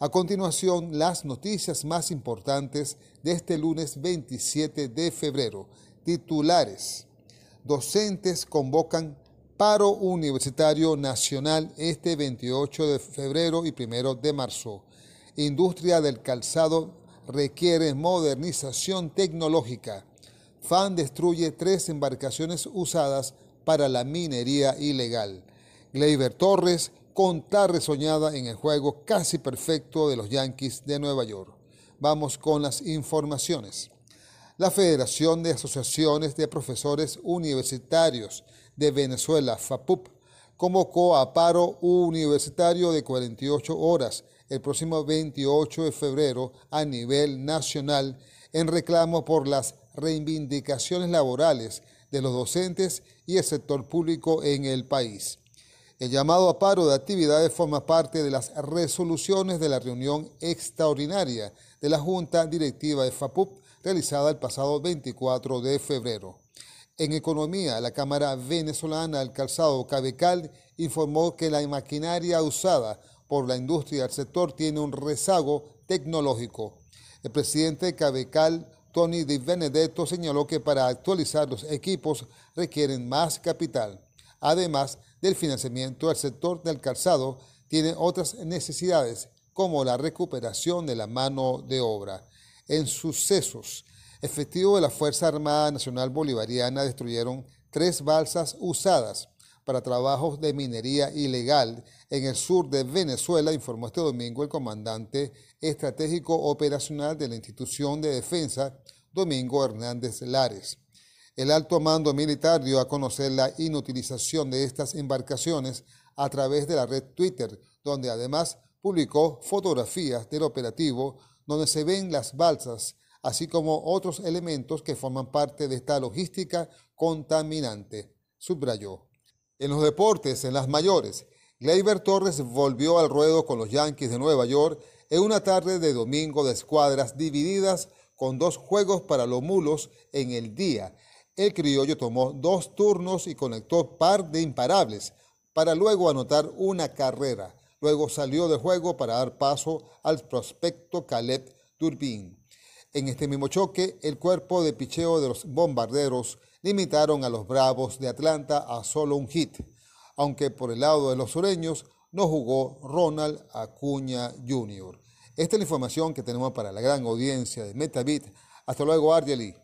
A continuación, las noticias más importantes de este lunes 27 de febrero. Titulares. Docentes convocan paro universitario nacional este 28 de febrero y 1 de marzo. Industria del calzado requiere modernización tecnológica. FAN destruye tres embarcaciones usadas para la minería ilegal. Gleyber Torres contar soñada en el juego casi perfecto de los Yankees de Nueva York. Vamos con las informaciones. La Federación de Asociaciones de Profesores Universitarios de Venezuela, FAPUP, convocó a paro universitario de 48 horas el próximo 28 de febrero a nivel nacional en reclamo por las reivindicaciones laborales de los docentes y el sector público en el país. El llamado a paro de actividades forma parte de las resoluciones de la reunión extraordinaria de la Junta Directiva de FAPUP realizada el pasado 24 de febrero. En economía, la Cámara Venezolana del Calzado Cabecal informó que la maquinaria usada por la industria del sector tiene un rezago tecnológico. El presidente de Cabecal, Tony Di Benedetto, señaló que para actualizar los equipos requieren más capital. Además del financiamiento, el sector del calzado tiene otras necesidades como la recuperación de la mano de obra. En sucesos, efectivos de la Fuerza Armada Nacional Bolivariana destruyeron tres balsas usadas para trabajos de minería ilegal en el sur de Venezuela, informó este domingo el comandante estratégico operacional de la institución de defensa, Domingo Hernández Lares. El alto mando militar dio a conocer la inutilización de estas embarcaciones a través de la red Twitter, donde además publicó fotografías del operativo donde se ven las balsas, así como otros elementos que forman parte de esta logística contaminante, subrayó. En los deportes, en las mayores, Gleyber Torres volvió al ruedo con los Yankees de Nueva York en una tarde de domingo de escuadras divididas con dos juegos para los mulos en el día el criollo tomó dos turnos y conectó par de imparables para luego anotar una carrera. Luego salió de juego para dar paso al prospecto Caleb Turbin. En este mismo choque, el cuerpo de picheo de los bombarderos limitaron a los Bravos de Atlanta a solo un hit, aunque por el lado de los sureños no jugó Ronald Acuña Jr. Esta es la información que tenemos para la gran audiencia de Metabit. Hasta luego, Argeli.